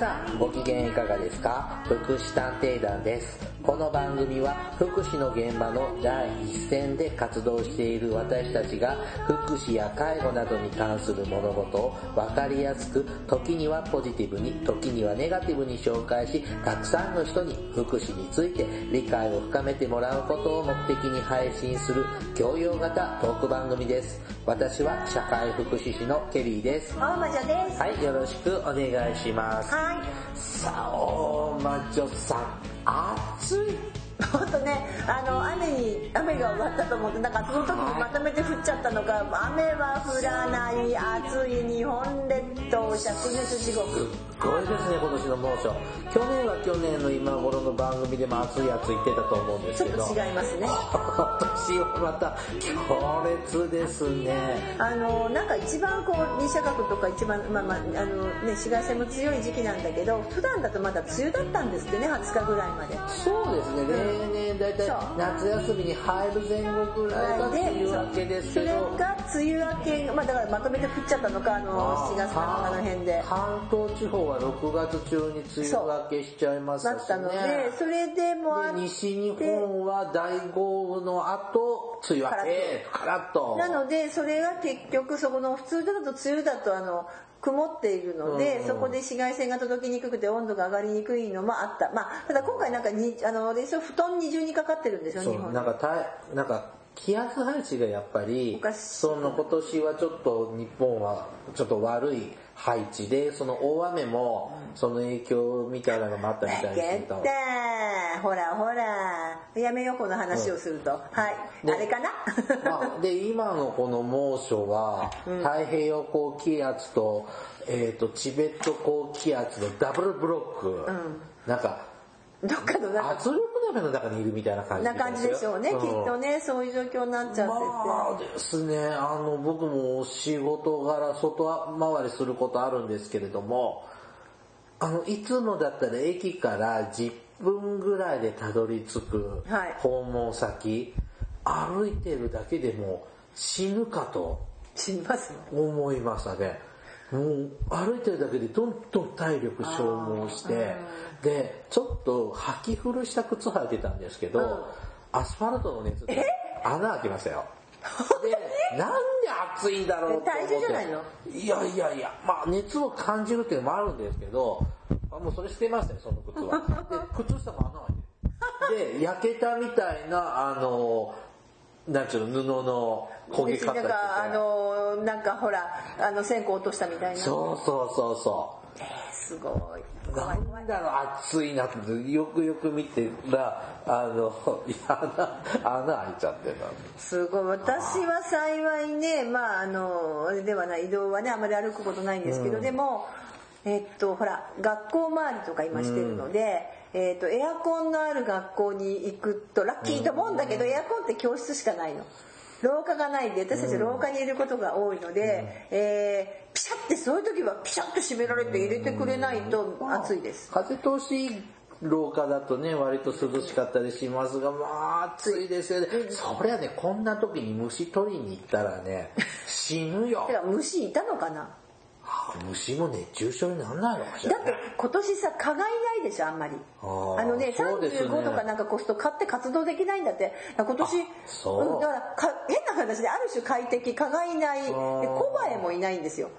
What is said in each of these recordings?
さん、ご機嫌いかがですか？福祉探偵団です。この番組は福祉の現場の第一線で活動している私たちが福祉や介護などに関する物事を分かりやすく、時にはポジティブに、時にはネガティブに紹介し、たくさんの人に福祉について理解を深めてもらうことを目的に配信する教養型トーク番組です。私は社会福祉士のケリーです。大魔女です。はい、よろしくお願いします。はい。さあ、大魔女さん、熱い。ほんとね、あの、雨に、雨が終わったと思って、なんかその時にまとめて降っちゃったのか、雨は降らない、暑い日本列島、灼熱地獄。すごいですね、今年の猛暑。去年は去年の今頃の番組でも暑い暑い言ってたと思うんですちょっけど。と違いますね。今年はまた強烈ですね。あの、なんか一番こう、日射角とか一番、まあまあ、あのね、紫外線も強い時期なんだけど、普段だとまだ梅雨だったんですってね、20日ぐらいまで。そうですね、例年だいたいそう夏休みに入る前後ぐらいが梅雨明けですけど。それが梅雨明け、まあだからまとめて降っちゃったのか、あの、7月かあの辺で。関東地方は6月中に梅雨明けしちゃいましたしだったのでね。、それでもあ西日本は大豪雨の後、梅雨明け、カラッと。なのでそれが結局そこの普通だと梅雨だとあの曇っているので、うんそこで紫外線が届きにくくて温度が上がりにくいのもあった。まあただ今回なんかにあので布団二重にかかってるんですよ日本。なんかたなんか気圧配置がやっぱりその今年はちょっと日本はちょっと悪い配置でその大雨もその影響みたいなのもあったみたいですけほらほら。やめようこの話をすると、はい、であれかな？まあ、で今のこの猛暑は太平洋高気圧と,、えー、とチベット高気圧のダブルブロック、なんかどっかのなんか圧力鍋の中にいるみたいな感じな感じでしょうね、ん。きっとねそういう状況になっちゃってて、まあですね、あの、僕も仕事柄外回りすることあるんですけれども、あの、いつもだったら駅から10分ぐらいでたどり着くはい。訪問先、歩いてるだけでも死ぬかと死にます思いましたね。もう歩いてるだけでどんどん体力消耗して、で、ちょっと履き古した靴履いてたんですけど、うんアスファルトの熱で穴開きましたよ。で、なんで暑いんだろうって思って。体重じゃないの？いやいやいや、まあ熱を感じるっていうのもあるんですけど、あもうそれ捨てましたよ、その靴は。で、靴下も穴開いてる。で、焼けたみたいな、あの、なんちゅうの、布の焦げ方しててなんかあのなんかほらあの線香落としたみたいな。そうそうそうそう。すごい。な怖い怖いんだろう、暑いなって、よくよく見てら、あの、いや穴、穴開いちゃってた。すごい。私は幸いねまああのあれではない移動はねあまり歩くことないんですけど、でもえっとほら学校周りとか今してるので、えっとエアコンのある学校に行くとラッキーと思うんだけど、エアコンって教室しかないの。廊下がないんで私たち廊下にいることが多いので、えーピシャってそういう時はピシャって閉められて入れてくれないと暑いです。風通し廊下だとね、割と涼しかったりしますが、まあ暑いですよね。そりゃね、こんな時に虫取りに行ったらね、死ぬよ。虫いたのかな？あ虫も熱中症にならないのかしらだって今年さ蚊がいないでしょあんまり。あのねそうですね。35とかなんか越すと蚊って活動できないんだって。今年そう。うんだからか変な話である種快適蚊がいない。コバエもいないんですよ。は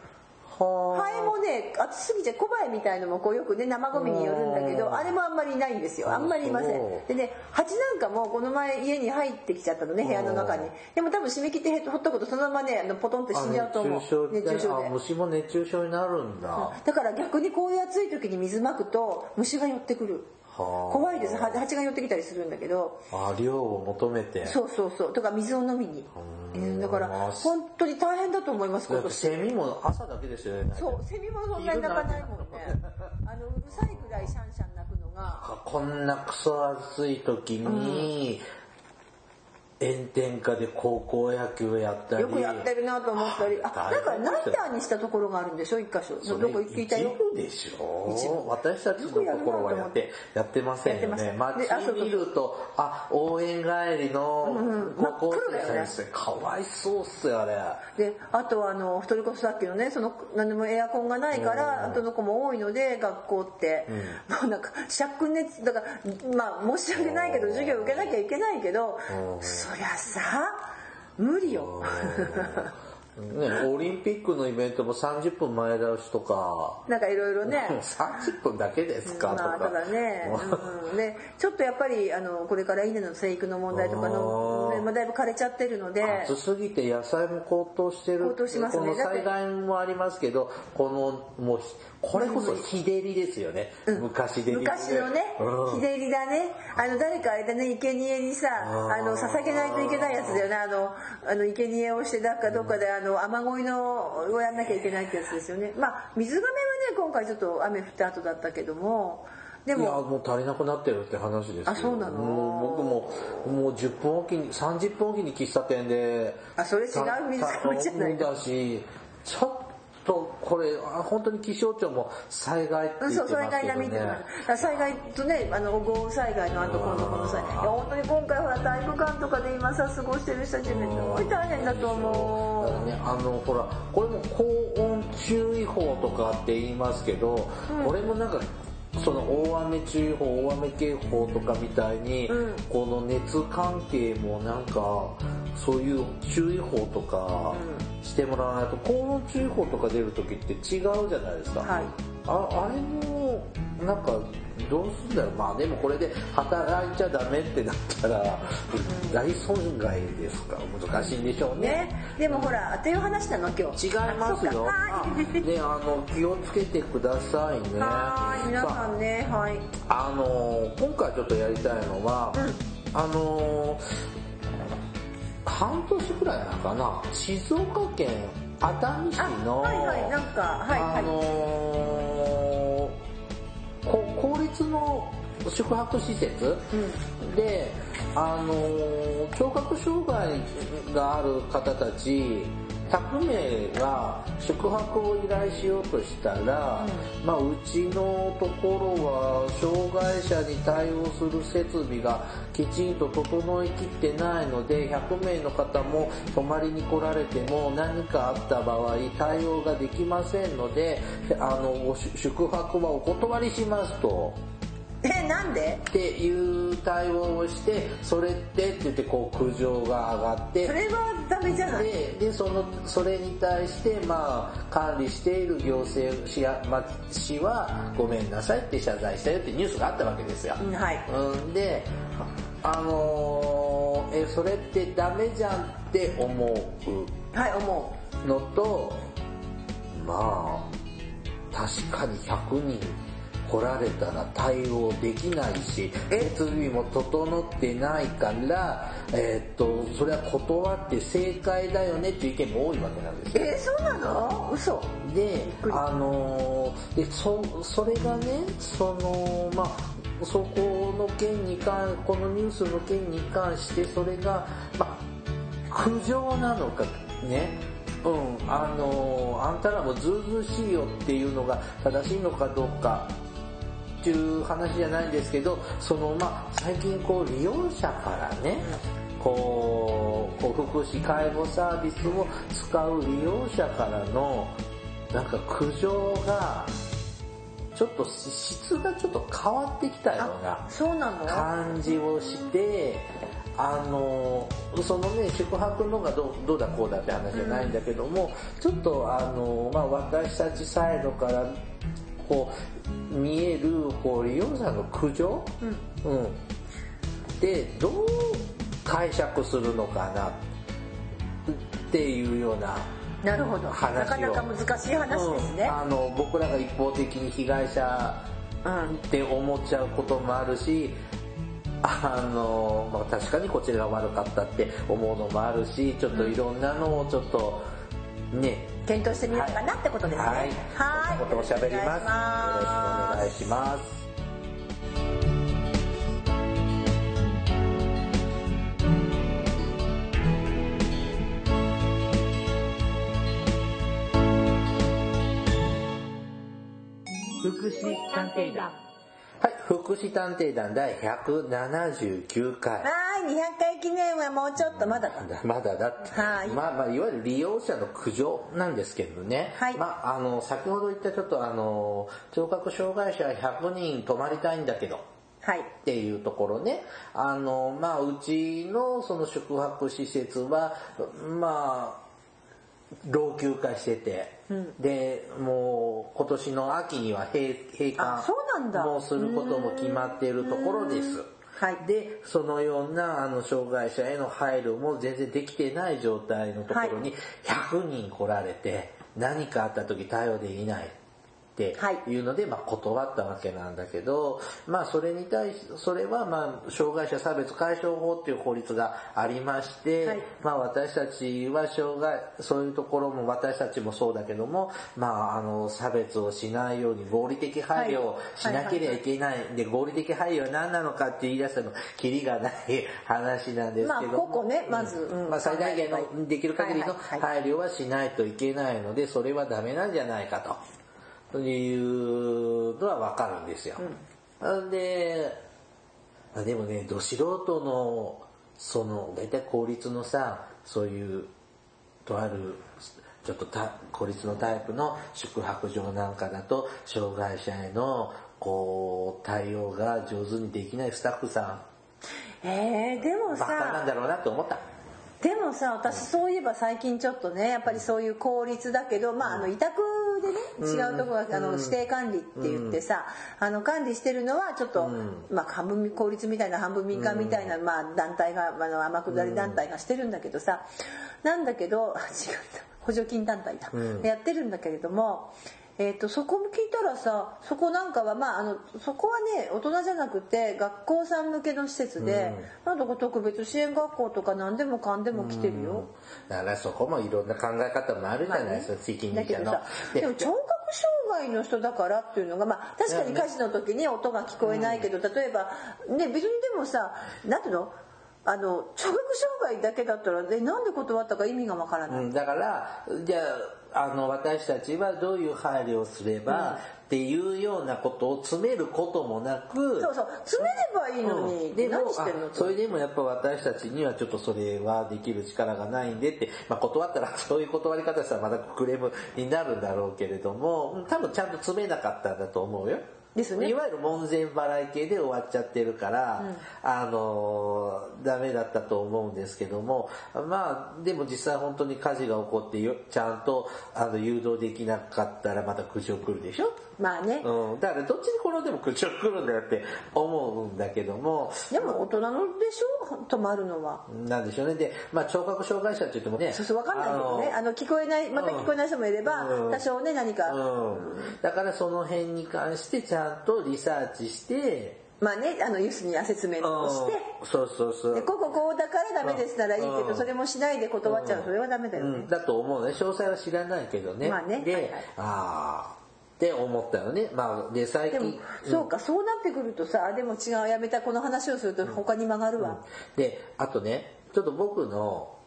ハエもね暑すぎてコバエみたいのもこうよくね生ゴミによるんだけどあれもあんまりいないんですよ。あんまりいません。でね蜂なんかもこの前家に入ってきちゃったのね部屋の中に。でも多分締め切ってほっとくとそのままねあのポトンって死んじゃうと思う。熱中症で。あ虫も熱中症になるんだ。はだから逆にこういう暑い時に水まくと虫が寄ってくる。あ怖いです。は蜂が寄ってきたりするんだけど。あ量を求めて。そうそうそう。とか水を飲みに。うん。だからまあ本当に大変だと思います今年。セミも朝だけですよね。そうセミもそんなに鳴かないもんね。あのうるさいぐらいシャンシャン鳴くのが。こんなクソ暑い時に、炎天下で高校野球やったり。よくやってるなと思ったり、あ、なんかナイターにしたところがあるんでしょ、一箇所。どこ聞いたよ？一部でしょ。私たちのところはやって、やってません。よね。街見ると、あ、応援帰りの高校生先生、かわいそうっすよ、あれ。で、あとあの、それこそさっきのね、その、何もエアコンがないから、あとの子も多いので、学校って、もうなんか、灼熱、だから、まあ、申し訳ないけど、授業受けなきゃいけないけど、そりゃさ無理よ。ね、オリンピックのイベントも30分前倒しとか。なんかいろいろね。30分だけですか、まあ、ただね、うん、ね、ちょっとやっぱり、あの、これから稲の生育の問題とかの、ね、まあ、だいぶ枯れちゃってるので。暑すぎて野菜も高騰してる。高騰しますね。この災害もありますけど、この、もう、これこそ日照りですよね。うん、昔で、ね、昔のね、うん、日照りだね。あの、誰かあれだね、生贄にさ、あの、捧げないといけないやつだよね。あの、あの、生贄をして、だかどっかで、あの、雨乞いの、をやんなきゃいけないってやつですよね。まあ、水がめはね、今回ちょっと雨降った後だったけども、でもいやもう足りなくなってるって話ですあそうなの？僕ももう10分おきに30分おきに喫茶店であそれ違う水がめじゃないだしちょっとこれ本当に気象庁も災害って言ってますけど、ね、そう災害並みって災害とねあの豪雨災害の後今度この際いや本当に今回ほら体育館とかで今さ過ごしてる人たちめすごい大変だと思う、ね、あのほらこれも高温注意報とかって言いますけど、うん、これもなんかその大雨注意報大雨警報とかみたいに、うん、この熱関係もなんかそういう注意報とかしてもらわないと高温注意報とか出る時って違うじゃないですか、はい、ああれもなんかどうすんだろう。まあでもこれで働いちゃダメってなったら大損害ですか？難しいんでしょうね、ね、でもほらっていう話なの今日。違いますよ。ねあの気をつけてくださいね。はい皆さんね。はい。あの今回ちょっとやりたいのは、うん、あの半年くらいなのかな。静岡県熱海市のはいはい。なんかはいはい。あのー、公立の宿泊施設、うん、であのー、聴覚障害がある方たち100名が宿泊を依頼しようとしたら、うん、まあ、うちのところは障害者に対応する設備がきちんと整いきってないので100名の方も泊まりに来られても何かあった場合対応ができませんのであの宿泊はお断りしますと。えなんで？っていう対応をしてそれってって言ってこう苦情が上がって。それはダメじゃない？ででそのそれに対してまあ管理している行政市や、まあ、市はごめんなさいって謝罪したよってニュースがあったわけですよ、はい、うんであのー、えそれってダメじゃんって思う。はい思う。のとまあ確かに100人来られたら対応できないし、設備も整ってないから、えー、っと、それは断って正解だよねっていう意見も多いわけなんですよ。えー、そうなの？嘘。で、あのー、で、そ、それがね、その、まあ、そこの件に関、このニュースの件に関して、それが、まあ、苦情なのか、ね、うん、あのー、あんたらもずうずうしいよっていうのが正しいのかどうかっていう話じゃないんですけど、そのまあ最近こう利用者からね、こう、こう福祉介護サービスを使う利用者からのなんか苦情がちょっと質がちょっと変わってきたような感じをして、あの、そのね、宿泊のがどどうだこうだって話じゃないんだけども、ちょっとあの、まあ私たちサイドからこう見えるこう利用者の苦情、うん、うん、でどう解釈するのかな？っていうようななるほど。なかなか難しい話ですね、うん、あの僕らが一方的に被害者って思っちゃうこともあるし、あの、まあ、確かにこちらが悪かったって思うのもあるし、ちょっといろんなのをちょっとね、検討してみようかなってことですね。はい。もっとおしゃべります。よろしくお願いします。福祉探偵団。はい福祉探偵団第179回。はい200回記念はもうちょっとまだだ まだだって、はい。まあまあいわゆる利用者の苦情なんですけどね、はい。まああの先ほど言ったちょっとあの聴覚障害者100人泊まりたいんだけど。はい。っていうところね、あの、まあ、うちのその宿泊施設は、まあ、老朽化してて、で、もう今年の秋には閉閉あそうなんだ館もすることも決まっているところです。はいで、そのようなあの障害者への配慮も全然できてない状態のところに100人来られて、何かあった時対応できない。っていうので、まあ、断ったわけなんだけど、まあ、それに対し、それは、まあ、障害者差別解消法っていう法律がありまして、はい。まあ、私たちは障害、そういうところも私たちもそうだけども、まあ、あの、差別をしないように合理的配慮をしなければいけない。で、合理的配慮は何なのかって言い出したの、キリがない 話なんですまあけども。個々ねまず、うん。まあ、最大限のできる限りの配慮はしないといけないので、それはダメなんじゃないかと。というのはわかるんですよ。なんで、まあでもね、ど素人の、その、大体公立のさ、そういう、とある、ちょっとた公立のタイプの宿泊場なんかだと、障害者への、こう、対応が上手にできないスタッフさえー、でもん、バカなんさだろうなと思った。でもさ私そういえば最近ちょっとねやっぱりそういう公立だけどまああの委託でね違うところがあの指定管理って言ってさあの管理してるのはちょっとまあ半分公立みたいな半分民間みたいなまあ団体があの天下り団体がしてるんだけどさなんだけどあ 違った補助金団体だ。やってるんだけれどもえー、とそこも聞いたらさそこなんかはまああのそこはね大人じゃなくて学校さん向けの施設で、なんだか特別支援学校とか何でもかんでも来てるよ、だからそこもいろんな考え方もあるじゃないですか、責任者の。だけどさ。でも聴覚障害の人だからっていうのがまあ確かに歌詞の時に音が聞こえないけど、例えばね別にでもさなんていうの？あの聴覚障害だけだったらえなんで断ったか意味がわからない、うん、だから、じゃあ、あの、私たちはどういう配慮をすれば、っていうようなことを詰めることもなく、そうそう。詰めればいいのに、うん。でも何してんの？あそれでもやっぱ私たちにはちょっとそれはできる力がないんでって、まあ、断ったらそういう断り方したらまたクレームになるんだろうけれどもうん多分ちゃんと詰めなかったんだと思うよ。ですね。いわゆる門前払い系で終わっちゃってるから、あのーダメだったと思うんですけどもまあでも実際本当に火事が起こってよちゃんとあの誘導できなかったらまた苦情来るでしょ？まあね、うん、だからどっちに転んでも苦情来るんだよって思うんだけども、でも大人のでしょ？泊まるのは。なんでしょうね。で、まあ聴覚障害者って言ってもね。そうそう分かんないけどね。ああの聞こえないまた聞こえない人もいれば、うん。多少ね何か、のうん。だからその辺に関してちゃんとリサーチして、まあねあのユースにアセスメントをして、うん。そうそうそう。でこうこうこうだからダメですならいいけど、うん。それもしないで断っちゃう、それはダメだよね、うん、だと思うね。詳細は知らないけどね。まあね。で、はいはい。ああ、って思ったよね。まあ、で、最でも近。そうかそうなってくるとさでも違うやめたこの話をすると他に曲がるわ、で、あとね、ちょっと僕の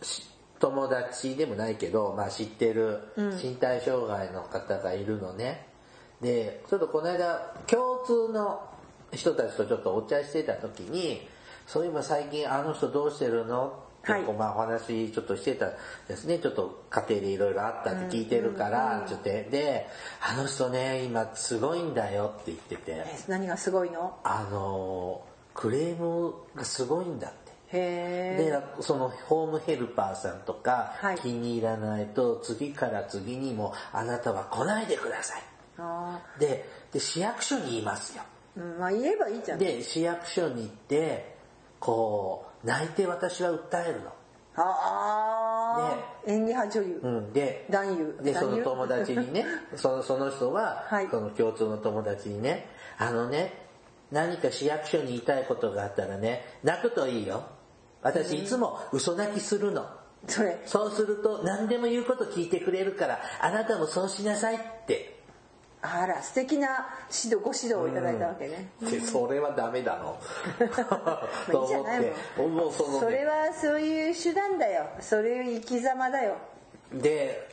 し友達でもないけど、まあ知ってる身体障害の方がいるのね。で、ちょっとこの間、共通の人たちとちょっとお茶してた時に、そういえば最近あの人どうしてるの？ってはいこうまあお話ちょっとしてたですね。ちょっと家庭でいろいろあったって聞いてるから、ちょっとで、あの人ね、今すごいんだよって言ってて。え何がすごいの？あのクレームがすごいんだって。へえで、そのホームヘルパーさんとかはい気に入らないと次から次にもあなたは来ないでください。あで、で市役所に言いますよ。ー、うん、まあ言えばいいじゃんで、市役所に行って、こう、泣いて私は訴えるの。ああ演技派女優、うん、で、男優。で、その友達にね、そのその人は、はい。その共通の友達にね、あのね、何か市役所に言いたいことがあったらね、泣くといいよ。私いつも嘘泣きするの。それ。そうすると何でも言うこと聞いてくれるから、あなたもそうしなさいって。あら素敵な指導ご指導をいただいたわけね、でそれはダメだの。まあいいじゃないもそのね。それはそういう手段だよ。そういう生き様だよ。で、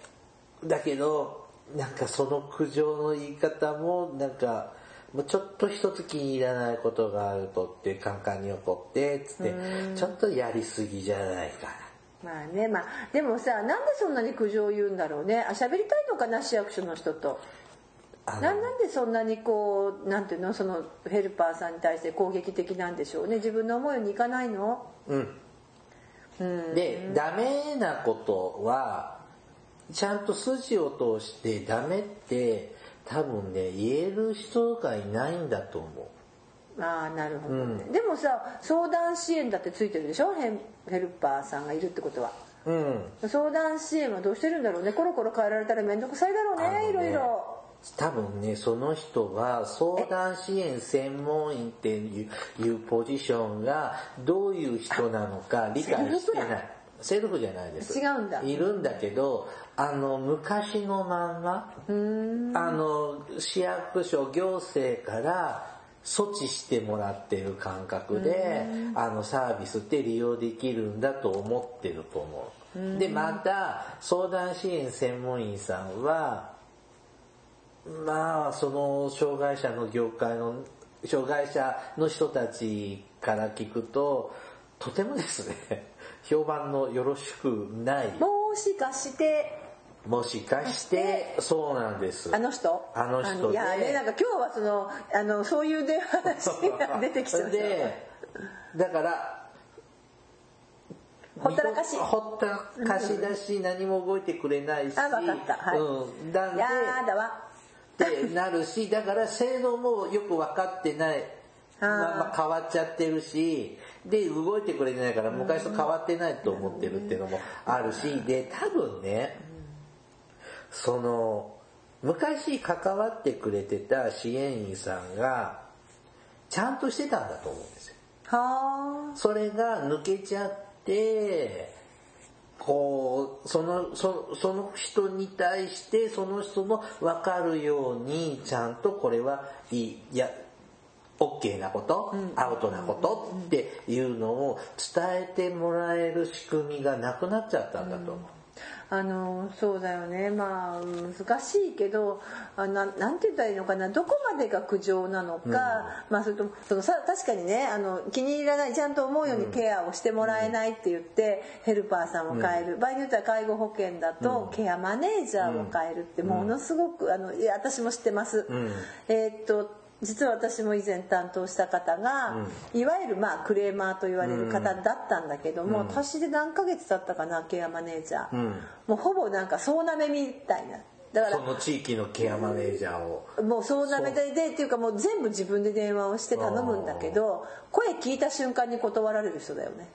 だけど、なんかその苦情の言い方もなんかもうちょっと一つ気に入らないことがあるとってカンカンに怒ってつってちょっとやりすぎじゃないかまあねまあでもさなんでそんなに苦情を言うんだろうね。あ喋りたいのかな市役所の人とななんでそんなにこうなんていうの？そのヘルパーさんに対して攻撃的なんでしょうね。自分の思いにいかないの？うん。でダメなことはちゃんと筋を通してダメって多分ね言える人がいないんだと思う。ああなるほどね、でもさ相談支援だってついてるでしょ？ヘルパーさんがいるってことは。うん。相談支援はどうしてるんだろうね。コロコロ変えられたら面倒くさいだろうねねいろいろ多分ねその人は相談支援専門員っていうポジションがどういう人なのか理解してない。セルフじゃないです違うんだ。いるんだけどあの昔のまん。まあの市役所行政から措置してもらってる感覚であのサービスって利用できるんだと思ってると思う。でまた相談支援専門員さんはまあその障害者の業界の障害者の人たちから聞くととてもですね 評判のよろしくない。もしかして。もしかしてそうなんです。あの人？あの人で。いやねなんか今日はそのあのそういう電話話が出てきちゃったでだからほったらかし。ほったらかしだし何も動いてくれないし。あわかった。はい。うん、なんでやだわってなるしだから制度もよく分かってない。まあまあ変わっちゃってるしで動いてくれてないから昔と変わってないと思ってるっていうのもあるしで多分ねその昔関わってくれてた支援員さんがちゃんとしてたんだと思うんですよ。はそれが抜けちゃってこうそのそその人に対してその人の分かるようにちゃんとこれはいいいや OK なこと、アウトなことっていうのを伝えてもらえる仕組みがなくなっちゃったんだと思う。ああのそうだよね。まあ難しいけどあななんて言ったらいいのかな。どこまでが苦情なのか、まあそれともそのさ確かにねあの気に入らないちゃんと思うようにケアをしてもらえないって言って、ヘルパーさんを変える、場合によっては介護保険だと、ケアマネージャーを変えるってものすごくあのいや私も知ってます。ん。えーっと実は私も以前担当した方が、いわゆるまあクレーマーと言われる方だったんだけども、私で何ヶ月経ったかなケアマネージャー、ん。もうほぼなんか総なめみたいな。だかその地域のケアマネージャーを。らもう総なめででっていうかもう全部自分で電話をして頼むんだけど声聞いた瞬間に断られる人だよね。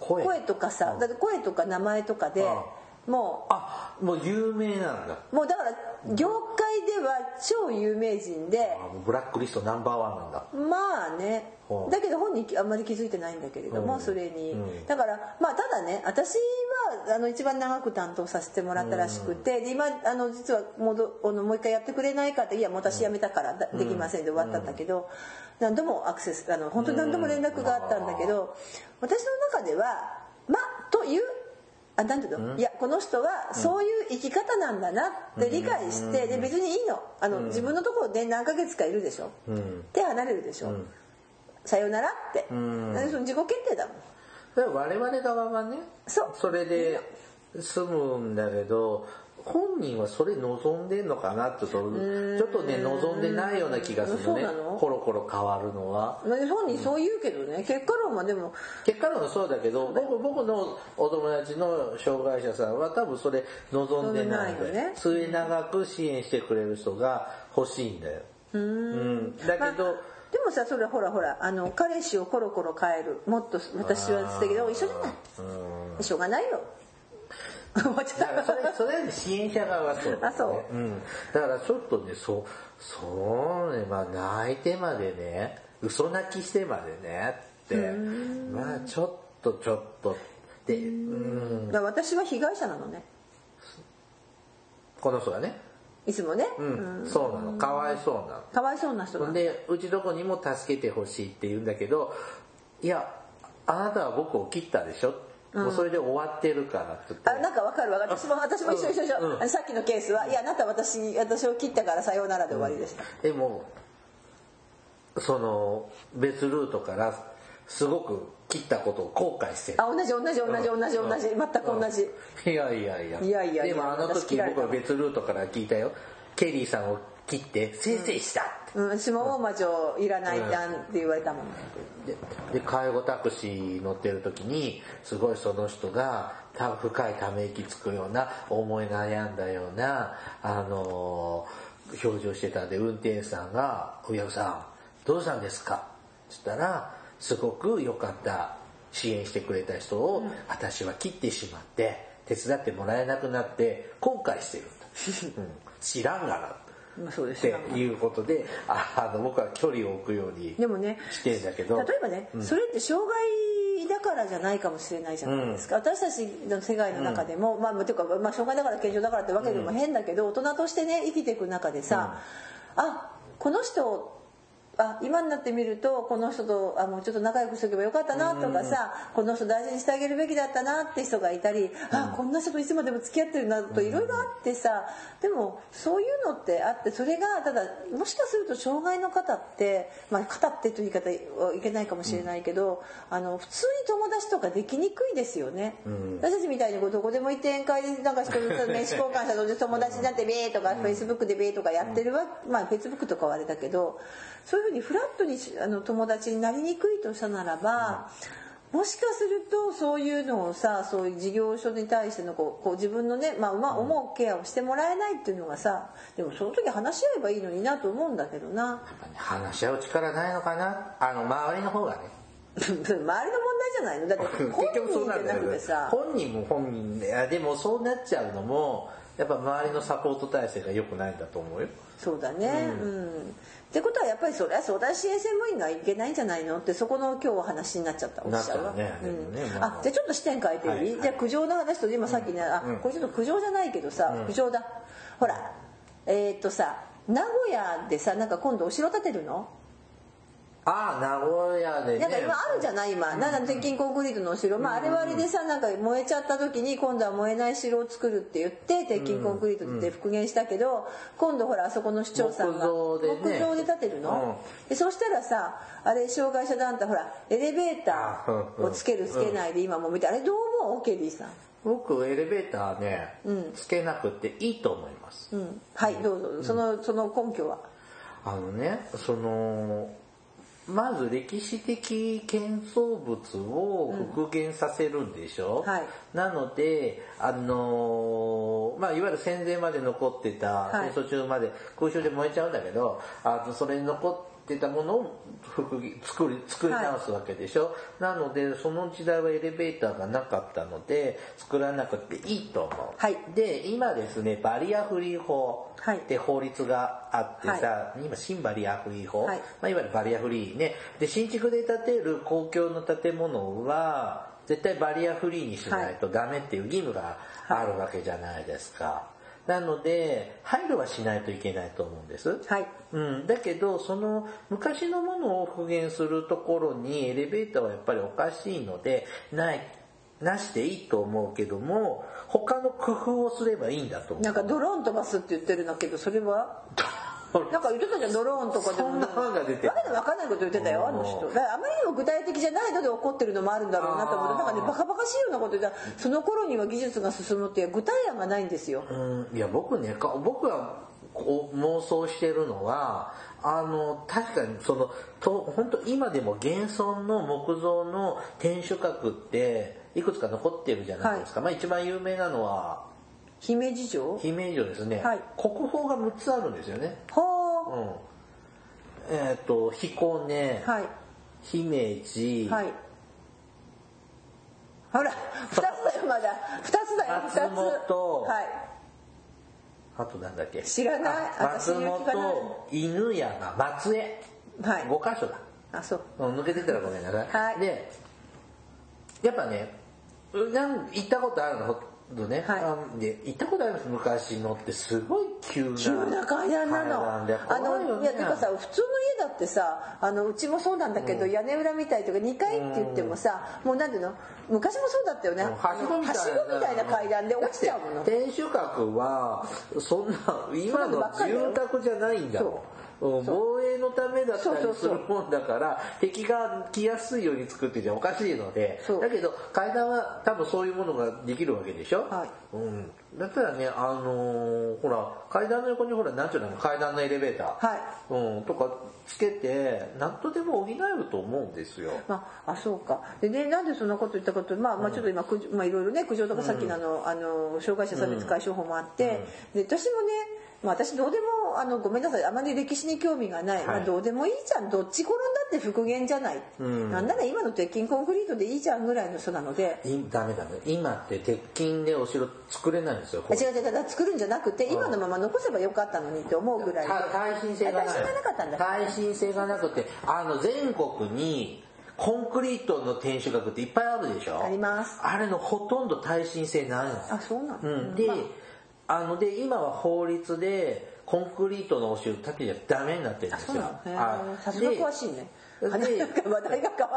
声？声とかさだって声とか名前とかでもあ、もう有名なんだ。うもうだから業界では超有名人でブラックリストナンバーワンなんだ。まあね。だけど本人あんまり気づいてないんだけれども、うん。それに、うん。だからまあただね私はあの一番長く担当させてもらったらしくて、で今あの実はもどあのもう一回やってくれないかっていやもう私辞めたからだできませんで終わったんだけど、何度もアクセスあの本当に何度も連絡があったんだけど、私の中ではまあというあなんていうの、いやこの人はそういう生き方なんだなって理解して、で別にいいの。あの、自分のところで何ヶ月かいるでしょ、ん。手離れるでしょ、さよならって、ん。だからその自己決定だもん。我々側はねそう。れで済むんだけど本人はそれ望んでんのかなってちょっとね望んでないような気がするのねコロコロ変わるのは。まあ本人そう言うけどね。結果論はでも。結果論はそうだけど僕僕のお友達の障害者さんは多分それ望んでない望んでね。末永く支援してくれる人が欲しいんだよ。うん。だけど、でもさそれほらほらあの彼氏をコロコロ変える。もっと私は素敵だ。一緒じゃない。しょうがないよちゃっだからそれそれ支援者側はそうだ、ね、あそう。うん、だからちょっとねそうそうねまあ泣いてまでね嘘泣きしてまでねってまあちょっとちょっとってうん。だ私は被害者なのね。この人がね。いつもね、うん、そうなの。かわいそうなの。かわいそうな人なんでうちどこにも助けてほしいって言うんだけどいやあなたは僕を切ったでしょもうそれで終わってるからあなんかわかるわかる。私も私も一緒一緒一緒、うん。うん。さっきのケースはいやあなた私私を切ったからさようならで終わりでした、でもその別ルートからすごく切ったことを後悔してる。あ同じ同じ同じ同じ同じ。全く同じ、いやいやいや。いやいやいや。でもあの時僕は別ルートから聞いたよ。ケリーさんを切って先生した。って、うん、私も大魔女いらないじゃんって言われたもんね、でで介護タクシー乗ってる時にすごいその人がた深いため息つくような思い悩んだようなあのー表情してたんで運転手さんが「親御さんどうしたんですか?」って言ったらすごく良かった支援してくれた人を私は切ってしまって手伝ってもらえなくなって後悔してる。と、うん、知らんがなってよいうことでああの僕は距離を置くようにでもねしてんだけど。例えばね、それって障害だからじゃないかもしれないじゃないですか、私たちの世界の中でも、まあというか、まあ、障害だから健常だからってわけでも変だけど、大人としてね生きていく中でさ、あこの人あ今になってみるとこの人とあもうちょっと仲良くしとけばよかったなとかさ、この人大事にしてあげるべきだったなって人がいたり、あこんな人といつまでも付き合ってるなといろいろあってさでもそういうのってあってそれがただもしかすると障害の方って、まあ、方ってという言い方はいけないかもしれないけど、あの普通に友達とかできにくいですよね。私たちみたいにこうどこでも行って宴会でなんか人と 名刺交換したので友達になってべーとか、フェイスブックでべーとかやってるわ、まあフェイスブックとかはあれだけどそういうふうにフラットにあの友達になりにくいとしたならば、もしかするとそういうのをさそういう事業所に対してのこうこう自分のね、まあ、まあ思うケアをしてもらえないっていうのがさでもその時話し合えばいいのになと思うんだけどな。話し合う力ないのかな？あの周りの方がね。周りの問題じゃないの？だって 本人じゃなくてさ。本人も本人でいやでもそうなっちゃうのもやっぱ周りのサポート体制が良くないんだと思うよ。そうだね。うん、ってことはやっぱりそれは相談支援専門員がいけないんじゃないのってそこの今日お話になっちゃったおっしゃるわ、ねうん。まああじゃあちょっと視点変えていい、はいはい。じゃあ苦情の話と今さっきね、あこれちょっと苦情じゃないけどさ、苦情だ。ほらえーっとさ名古屋でさなんか今度お城建てるの？ああ名古屋でね。なんか今あるじゃない今、なんか鉄筋コンクリートのお城、まああれはあれでさなんか燃えちゃった時に今度は燃えない城を作るって言って鉄筋コンクリートで復元したけど、今度ほらあそこの市長さんが木造で建てるの、でそしたらさあれ障害者団体ほらエレベーターをつけるつけないで今も見て。あれどう思う？ケリーさん、僕エレベーターね、つけなくていいと思います。うん、はいどうぞ。そのその根拠は？あのねそのまず歴史的建造物を復元させるんでしょ、はい。なので、あのーまあ、いわゆる戦前まで残ってた、はい。戦争中まで空襲で燃えちゃうんだけどあのそれに残ってたものを作り作り直すわけでしょ、なのでその時代はエレベーターがなかったので作らなくていいと思う、はい。で今ですねバリアフリー法はい。って法律があってさ、今新バリアフリー法、はいい。まあ、いわゆるバリアフリーね。で新築で建てる公共の建物は絶対バリアフリーにしないとダメっていう義務があるわけじゃないですか、なので配慮はしないといけないと思うんです、はい。うん、だけどその昔のものを復元するところにエレベーターはやっぱりおかしいのでないなしでいいと思うけども他の工夫をすればいいんだと思う。なんかドローン飛ばすって言ってるんだけどそれは？なんか言ってたじゃんドローンとかでもそんなのが出てるわけで分かん。ないこと言ってたよあの人。だからあまりにも具体的じゃないので起こってるのもあるんだろうなと思ってなんかねバカバカしいようなこと言ったらその頃には技術が進むっていう具体案がないんですよ。うん。いや僕ねか僕はこう妄想してるのはあの確かにそのと本当今でも現存の木造の天守閣っていくつか残ってるじゃないですか、まあ一番有名なのは姫路城？姫路城ですね、はい。国宝が6つあるんですよね。ほう。ん。えっ、と彦根、うはい。姫路、はい。ほら2つだよまだ。2つだよ2つ松本はい。あとなんだっけ？知らない？あ松本犬山松江。はい。5箇所だ。あそう。うん抜けてたらごめんなさい、はい。でやっぱねなん行ったことあるの？度ね、はい。あで行ったことあります？昔のってすごい急な急な階段なの。ねのいやてかさ普通の家だってさあのうちもそうなんだけど、屋根裏みたいとか2階って言ってもさ、もうなんていうの？昔もそうだったよね。はしごみたいな。階段で落ちちゃうもの。天守閣はそんな今の住宅じゃないんだもん。う。ん防衛のためだったりするもんだから敵が来やすいように作ってておかしいのでだけど階段は多分そういうものができるわけでしょ、はい。うん、だったらねあのーほら階段の横にほらなんていうの？階段のエレベーター、はい。うん、とかつけて何とでも補えると思うんですよ。まあ、あそうか。でねなんでそんなこと言ったかとまあ、まあちょっと今まあいろいろね苦情とかさっきのあの,、あの障害者差別解消法もあって、で私もねまあ、私どうでもあのごめんなさい。あまり歴史に興味がない、まあ、どうでもいいじゃん。どっち転んだって復元じゃない、ん。なんなら今の鉄筋コンクリートでいいじゃんぐらいの人なので。いダメダメ。今って鉄筋でお城作れないんですよあ違う違う。作るんじゃなくて今のまま残せばよかったのにって思うぐらい。耐震性がなかったんだ。耐震性がなくてあの全国にコンクリートの天守閣っていっぱいあるでしょ？あります。あれのほとんど耐震性ないのあそうなの、うん、で、あので今は法律でコンクリートのお城建てちゃダメになってるんですよ。さすがで詳しいね。で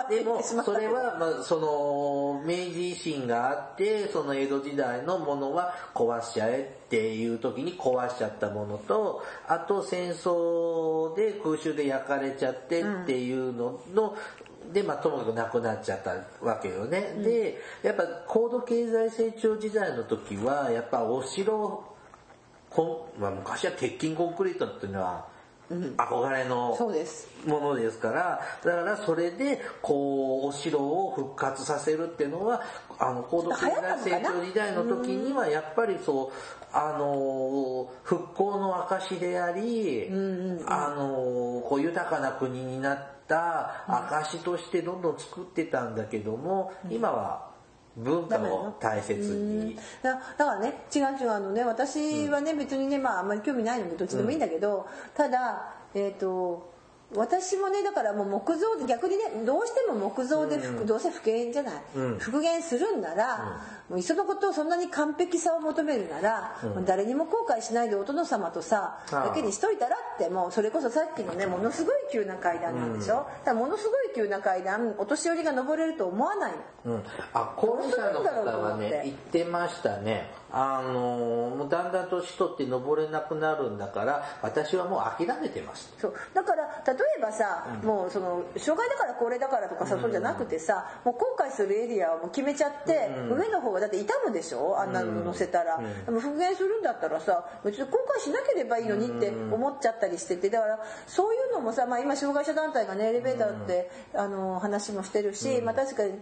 でもそれは、まあ、その明治維新があってその江戸時代のものは壊しちゃえっていう時に壊しちゃったものとあと戦争で空襲で焼かれちゃってっていうのの、で、まあ、ともかくなくなっちゃったわけよね。で、やっぱ高度経済成長時代の時は、やっぱお城、こんまあ、昔は鉄筋コンクリートっていうのは、憧れのものですから、だからそれで、こう、お城を復活させるっていうのは、あの、高度経済成長時代の時には、やっぱりそう、あの、復興の証であり、あの、こう、豊かな国になった証としてどんどん作ってたんだけども、今は文化を大切に。だだからね違う違うあのね私はね、別にねまああんまり興味ないのでどっちでもいいんだけど、ただえっ、と私もねだからもう木造で逆にねどうしても木造で復、どうせ復元じゃない、うん。復元するんなら、もういっそのことをそんなに完璧さを求めるなら、もう誰にも後悔しないでお殿様とさだけにしといたらってもうそれこそさっきのねものすごい急な階段なんでしょ、だからものすごい急な階段お年寄りが登れると思わないの。うん、あ高齢者の方はね言って。ましたね。あのーもうだんだん年取って登れなくなるんだから私はもう諦めてます。そう。だから例えばさ、もうその障害だから高齢だからとかさ、そうじゃなくてさもう後悔するエリアをもう決めちゃって、上の方がだって痛むでしょ？あんなの乗せたら、でも復元するんだったらさ別に後悔しなければいいのにって思っちゃったりしててだからそういうのもさ、まあ、今障害者団体がねエレベーターって、あの話もしてるし、まあ確かに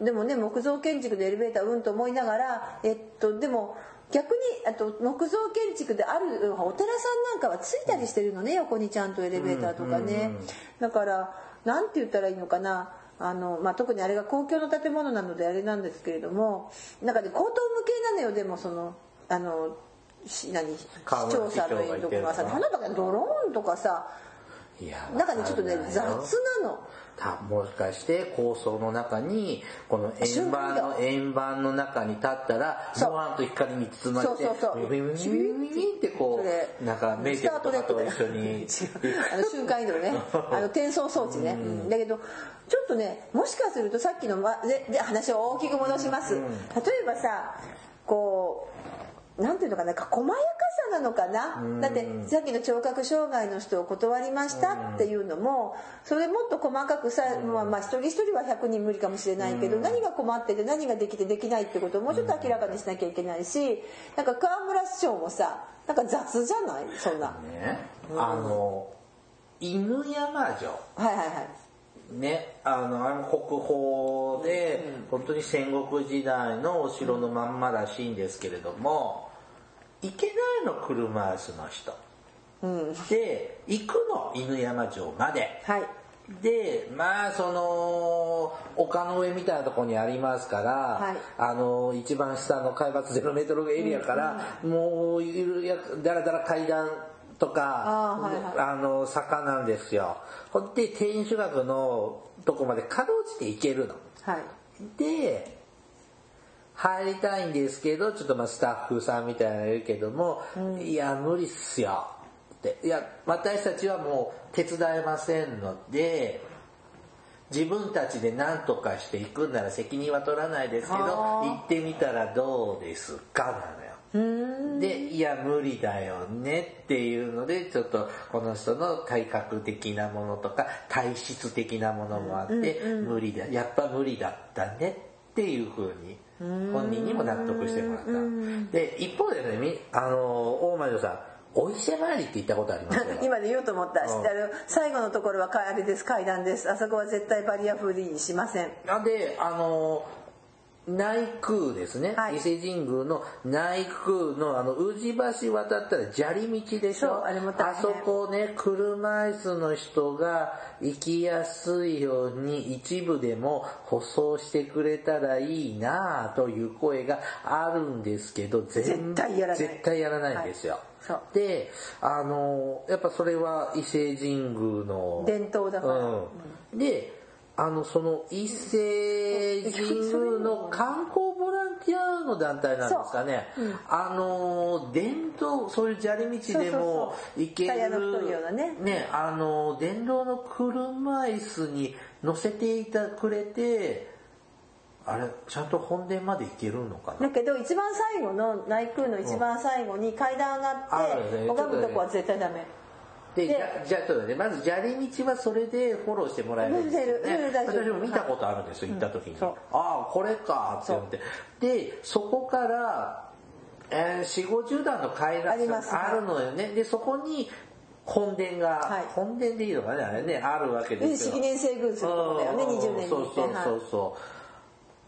でもね木造建築でエレベーターうんと思いながらえっとでも逆にあと木造建築であるお寺さんなんかはついたりしてるのね横にちゃんとエレベーターとかね、だからなんて言ったらいいのかな。あの、まあ、特にあれが公共の建物なのであれなんですけれどもなんかね高等無形なのよでもそのあのし何市長さんのいいとこがさ市長が言ってるの花とかドローンとかさいやなんかねちょっとね雑よ。なの。たもしかして構想の中にこの円盤の円盤の中に立ったらそう。ご飯と光に包まれてそうそうそう。ビビビビビビビってこうなんかメーステルとかと一緒にあの瞬間移動ねあの転送装置ね、うんだけどちょっとねもしかするとさっきの、ま、でで話を大きく戻します、例えばさこうなんていうのかな細やかさなのかな、だってさっきの聴覚障害の人を断りましたっていうのもそれもっと細かくさ、まあ、まあ一人一人は100人無理かもしれないけど、何が困ってて何ができてできないってことをもうちょっと明らかにしなきゃいけないしなんか河村市長もさなんか雑じゃない？そんな。ね。あの犬山城。はいはいはい。ね、あの、あの国宝で、本当に戦国時代のお城のまんまらしいんですけれども、行けないの、車椅子の人。うん。で、行くの、犬山城まで。はい。で、まあ、その、丘の上みたいなところにありますから、はいあの、一番下の海抜0メートルエリアから、もう、ゆるやだらだら階段とか、あーはいはいあの、坂なんですよ。ほんで、天守閣のとこまでかろうじて行けるの。はい。で、入りたいんですけど、ちょっとまあスタッフさんみたいなのいるけども、いや、無理っすよ。って。いや、私たちはもう手伝えませんので、自分たちで何とかしていくんなら責任は取らないですけど、行ってみたらどうですかなのよ。で、いや、無理だよねっていうので、ちょっとこの人の体格的なものとか、体質的なものもあって、無理だ、やっぱ無理だったねっていう風に、本人にも納得してもらった。で、一方でね、みあの、大魔女さん、お伊勢参りって言ったことありますよ。今で言おうと思った、うん。最後のところはかあれです。階段です。あそこは絶対バリアフリーにしません。なんで、あの、内宮ですね、はい。伊勢神宮の内宮のあの宇治橋渡ったら砂利道でしょ。あれも大変。そこね車椅子の人が行きやすいように一部でも舗装してくれたらいいなぁという声があるんですけど全絶対やらない。絶対やらないんですよ、はい。そう。であのやっぱそれは伊勢神宮の伝統だから。うん、であのその伊勢神宮の観光ボランティアの団体なんですかね、あの電動そういう砂利道でも行けるタイヤの太いようなね。あの電動の車椅子に乗せていたくれてあれちゃんと本殿まで行けるのかな？だけど一番最後の内宮の一番最後に階段上があって拝むとこは絶対ダメで、でじゃ、じゃあ、ちょっとね、まず砂利道はそれでフォローしてもらえるんですよね。私も見たことあるんですよ、行った時に。そう。ああ、これかって思って。で、そこから、えー、4、50段の階段あります。あるのよね。で、そこに、本殿が、はい。本殿でいいのかね、あれね、あるわけですよ。式年制宮するとこだよね。うん。20年にそうそうそうそう。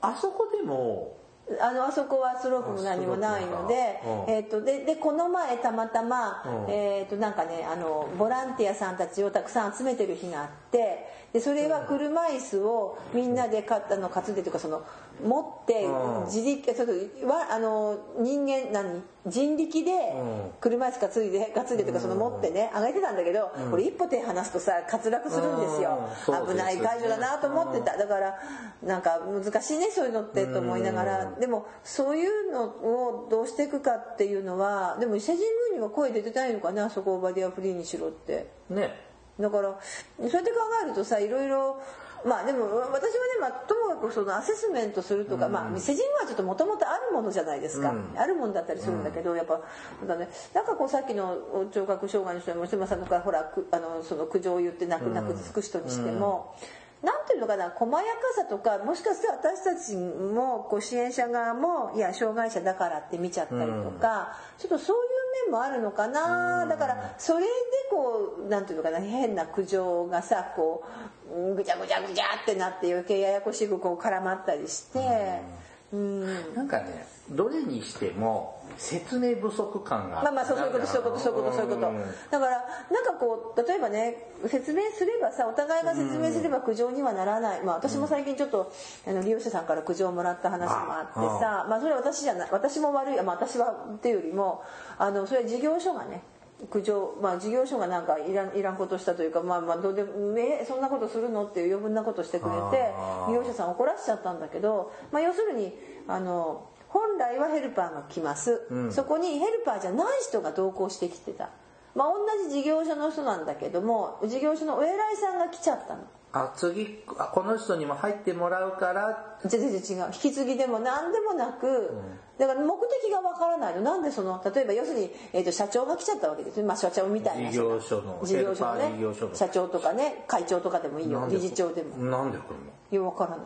あそこでも、あのあそこはスロープも何もないのでえー、とででこの前たまたま、うん。えー、となんかねあのボランティアさんたちをたくさん集めてる日があってでそれは車椅子をみんなでかあの担いでというかその持ってうん。自力ちょっとわあの人間何？人力でうん。車椅子担いで担いでとかその持ってね上げてたんだけど、これ一歩手離すとさ滑落するんですよ、うん。危ない解除だなと思ってた。だからなんか難しいねそういうのってと思いながら。でもそういうのをどうしていくかっていうのはでも伊勢神宮には声出てないのかなそこをバディアフリーにしろって。ね、だからそうやって考えるとさいろいろまあでも私はね、まあ、ともかくそのアセスメントするとか、まあ伊勢神宮はちょっともともとあるものじゃないですか、うん。あるもんだったりするんだけど、やっぱなんかねなんかこうさっきの聴覚障害の人も島さんとかほらくあのその苦情を言って泣く泣くつく人にしても、なんていうのかな細やかさとかもしかして私たちもこう支援者側もいや障害者だからって見ちゃったりとか、ちょっとそういう面もあるのかな、だからそれでこうなんていうのかな変な苦情がさこううんぐちゃぐちゃぐちゃってなって余計ややこしくこう絡まったりして。うん。なんかね、どれにしても説明不足感があまあまあそういうことそういうことそういうことそういうこと。ん。だからなんかこう例えばね説明すればさお互いが説明すれば苦情にはならない。まあ私も最近ちょっとあの利用者さんから苦情をもらった話もあってさまあそれは私じゃない。私も悪いまあ私はっていうよりもあのそれは事業所がね苦情まあ事業所がなんかいらんいらんことしたというかまあまあどうでもえそんなことするの？っていう余分なことしてくれて利用者さん怒らしちゃったんだけどまあ要するにあの本来はヘルパーが来ます、うん。そこにヘルパーじゃない人が同行してきてた。まあ同じ事業所の人なんだけども事業所のお偉いさんが来ちゃったの。あ次あこの人にも入ってもらうから？全然違う引き継ぎでも何でもなく、だから目的がわからないの。なんでその例えば要するに、えー、と社長が来ちゃったわけですよ、まあ、社長みたいな事業所の事業所のね社長とかね会長とかでもいいよ。理事長でも。なんで来るのいやわからない。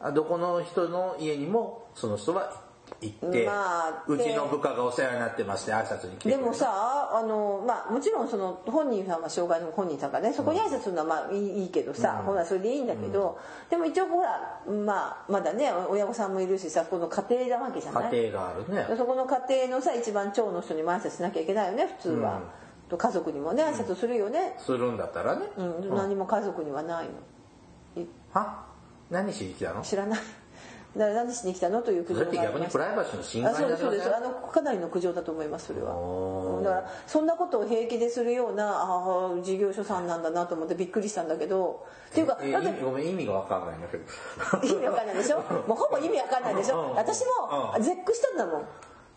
あどこの人の家にもその人は行って、まあうちの部下がお世話になってますって挨拶に来てでもさあの、まあ、もちろんその本人さんは障害の本人さんがねそこに挨拶するのはまあいいいいけどさ、ほらそれでいいんだけど、でも一応ほら、まあ、まだね親御さんもいるしさこの家庭なわけじゃない？家庭があるね。でそこの家庭のさ一番長の人にも挨拶しなきゃいけないよね普通は、と家族にもね挨拶するよね、するんだったらね、うん。何も家族にはないの。いは？何しに来たの？知らないだから何しに来たのという苦情がありました逆にプライバシーの侵あ害だよね。そうですそうです。あのかなりの苦情だと思いますそれは。だからそんなことを平気でするようなああ事業所さんなんだなと思ってびっくりしたんだけど。っていうかえだって意味ごめん意味がわかんないんだけど。意味わかんないでしょ？もうほぼ意味わかんないでしうんょ私もうん。絶句したんだもん。